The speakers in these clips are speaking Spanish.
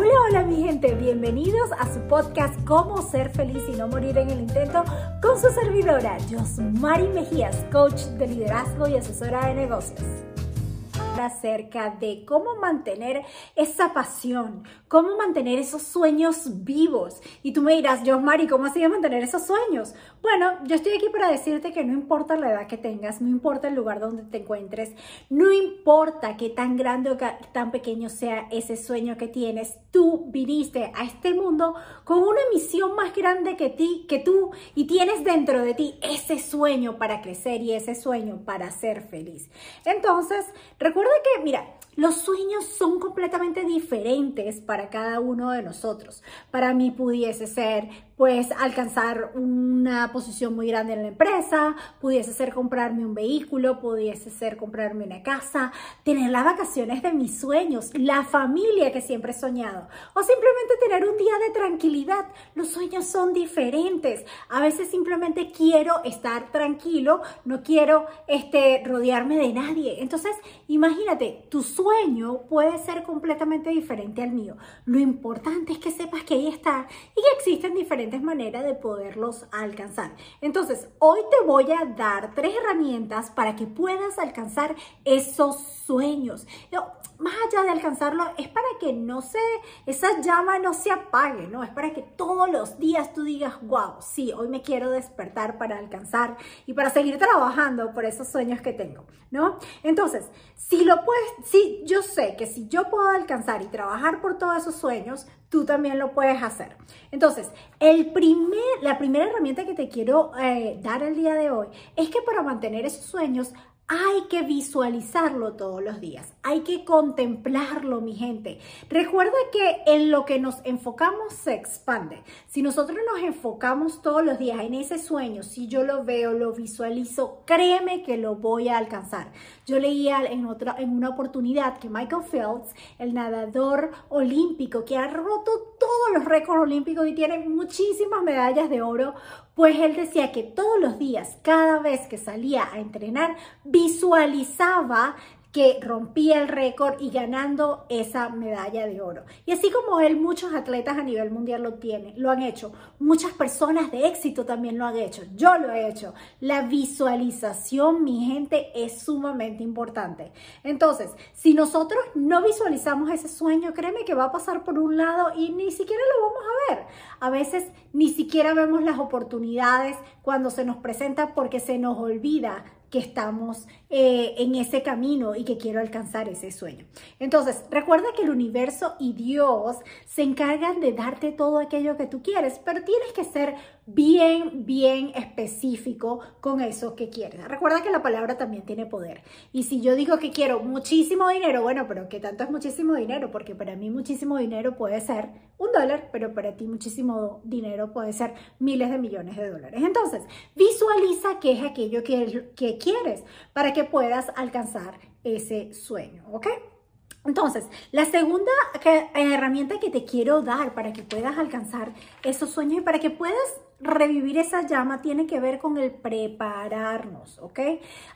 Hola, hola mi gente, bienvenidos a su podcast Cómo ser feliz y no morir en el intento con su servidora, Josmari Mejías, coach de liderazgo y asesora de negocios acerca de cómo mantener esa pasión, cómo mantener esos sueños vivos. Y tú me dirás, yo, Mari, ¿cómo así de mantener esos sueños? Bueno, yo estoy aquí para decirte que no importa la edad que tengas, no importa el lugar donde te encuentres, no importa qué tan grande o tan pequeño sea ese sueño que tienes, tú viniste a este mundo con una misión más grande que ti, que tú, y tienes dentro de ti ese sueño para crecer y ese sueño para ser feliz. Entonces, recuerda que, mira, los sueños son completamente diferentes para cada uno de nosotros. Para mí pudiese ser pues alcanzar una posición muy grande en la empresa, pudiese ser comprarme un vehículo, pudiese ser comprarme una casa, tener las vacaciones de mis sueños, la familia que siempre he soñado o simplemente tener un día de tranquilidad. Los sueños son diferentes. A veces simplemente quiero estar tranquilo, no quiero este, rodearme de nadie. Entonces, imagínate, tu sueño puede ser completamente diferente al mío. Lo importante es que sepas que ahí está y que existen diferentes maneras de poderlos alcanzar. Entonces, hoy te voy a dar tres herramientas para que puedas alcanzar esos sueños. Más allá de alcanzarlo, es para que no se, esa llama no se apague, ¿no? Es para que todos los días tú digas, wow, sí, hoy me quiero despertar para alcanzar y para seguir trabajando por esos sueños que tengo, ¿no? Entonces, si lo puedes, si yo sé que si yo puedo alcanzar y trabajar por todos esos sueños, tú también lo puedes hacer. Entonces, el primer, la primera herramienta que te quiero eh, dar el día de hoy es que para mantener esos sueños hay que visualizarlo todos los días, hay que contemplarlo, mi gente. Recuerda que en lo que nos enfocamos se expande. Si nosotros nos enfocamos todos los días en ese sueño, si yo lo veo, lo visualizo, créeme que lo voy a alcanzar. Yo leía en, otra, en una oportunidad que Michael Phelps, el nadador olímpico que ha roto todos los récords olímpicos y tiene muchísimas medallas de oro, pues él decía que todos los días, cada vez que salía a entrenar, visualizaba que rompía el récord y ganando esa medalla de oro. Y así como él, muchos atletas a nivel mundial lo tienen, lo han hecho. Muchas personas de éxito también lo han hecho. Yo lo he hecho. La visualización, mi gente, es sumamente importante. Entonces, si nosotros no visualizamos ese sueño, créeme que va a pasar por un lado y ni siquiera lo vamos a ver. A veces ni siquiera vemos las oportunidades cuando se nos presenta porque se nos olvida que estamos eh, en ese camino y que quiero alcanzar ese sueño. Entonces, recuerda que el universo y Dios se encargan de darte todo aquello que tú quieres, pero tienes que ser bien, bien específico con eso que quieres. Recuerda que la palabra también tiene poder. Y si yo digo que quiero muchísimo dinero, bueno, pero ¿qué tanto es muchísimo dinero? Porque para mí muchísimo dinero puede ser un dólar, pero para ti muchísimo dinero puede ser miles de millones de dólares. Entonces, visualiza qué es aquello que, que quieres para que puedas alcanzar ese sueño, ¿ok? Entonces, la segunda herramienta que te quiero dar para que puedas alcanzar esos sueños y para que puedas revivir esa llama tiene que ver con el prepararnos, ¿ok?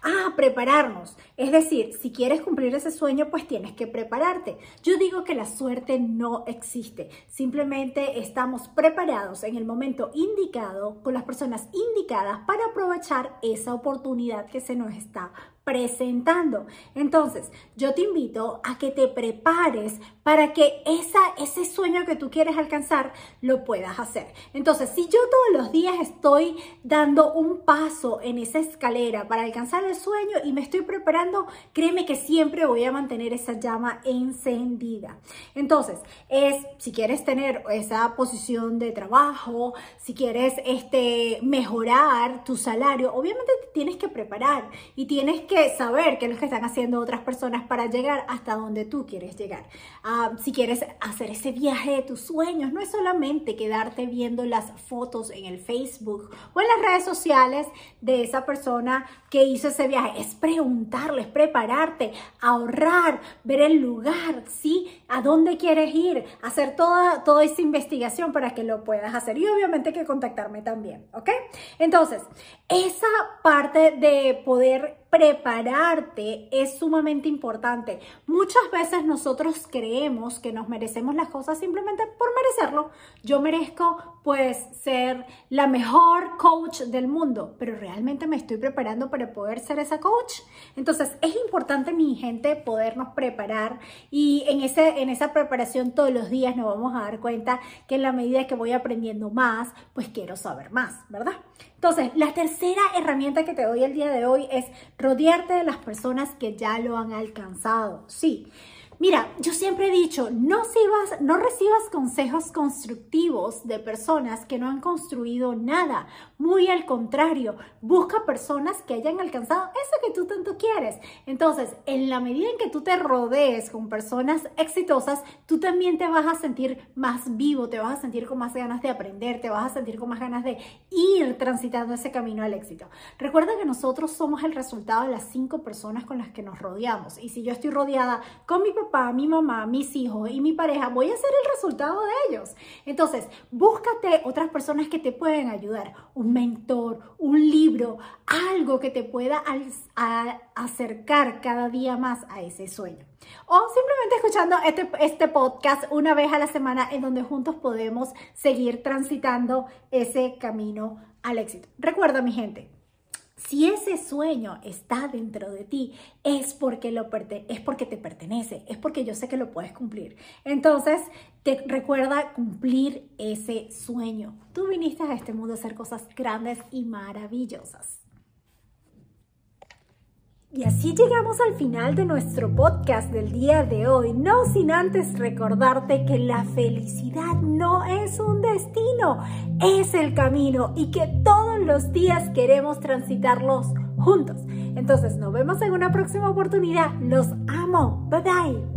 Ah, prepararnos. Es decir, si quieres cumplir ese sueño, pues tienes que prepararte. Yo digo que la suerte no existe. Simplemente estamos preparados en el momento indicado, con las personas indicadas para aprovechar esa oportunidad que se nos está presentando. Entonces, yo te invito a que te prepares para que esa, ese sueño que tú quieres alcanzar lo puedas hacer. Entonces, si yo todos los días estoy dando un paso en esa escalera para alcanzar el sueño y me estoy preparando, créeme que siempre voy a mantener esa llama encendida. Entonces, es si quieres tener esa posición de trabajo, si quieres este, mejorar tu salario, obviamente tienes que preparar y tienes que saber qué es lo que están haciendo otras personas para llegar hasta donde tú quieres llegar. Ah, si quieres hacer ese viaje de tus sueños, no es solamente quedarte viendo las fotos en el Facebook o en las redes sociales de esa persona que hizo ese viaje, es preguntarles, prepararte, ahorrar, ver el lugar, ¿sí? A dónde quieres ir, hacer toda, toda esa investigación para que lo puedas hacer y obviamente que contactarme también, ¿ok? Entonces, esa parte de poder prepararte es sumamente importante. Muchas veces nosotros creemos que nos merecemos las cosas simplemente por merecerlo. Yo merezco pues ser la mejor coach del mundo, pero realmente me estoy preparando para poder ser esa coach. Entonces es importante, mi gente, podernos preparar y en, ese, en esa preparación todos los días nos vamos a dar cuenta que en la medida que voy aprendiendo más, pues quiero saber más, ¿verdad? Entonces, la tercera herramienta que te doy el día de hoy es rodearte de las personas que ya lo han alcanzado. Sí, Mira, yo siempre he dicho, no, no recibas consejos constructivos de personas que no han construido nada. Muy al contrario, busca personas que hayan alcanzado eso que tú tanto quieres. Entonces, en la medida en que tú te rodees con personas exitosas, tú también te vas a sentir más vivo, te vas a sentir con más ganas de aprender, te vas a sentir con más ganas de ir transitando ese camino al éxito. Recuerda que nosotros somos el resultado de las cinco personas con las que nos rodeamos. Y si yo estoy rodeada con mi papá, mi mamá, mis hijos y mi pareja, voy a ser el resultado de ellos. Entonces, búscate otras personas que te pueden ayudar, un mentor, un libro, algo que te pueda acercar cada día más a ese sueño. O simplemente escuchando este, este podcast una vez a la semana en donde juntos podemos seguir transitando ese camino al éxito. Recuerda, mi gente, si ese sueño está dentro de ti, es porque, lo es porque te pertenece, es porque yo sé que lo puedes cumplir. Entonces, te recuerda cumplir ese sueño. Tú viniste a este mundo a hacer cosas grandes y maravillosas. Y así llegamos al final de nuestro podcast del día de hoy, no sin antes recordarte que la felicidad no es un destino, es el camino y que todos los días queremos transitarlos juntos. Entonces nos vemos en una próxima oportunidad. Los amo. Bye bye.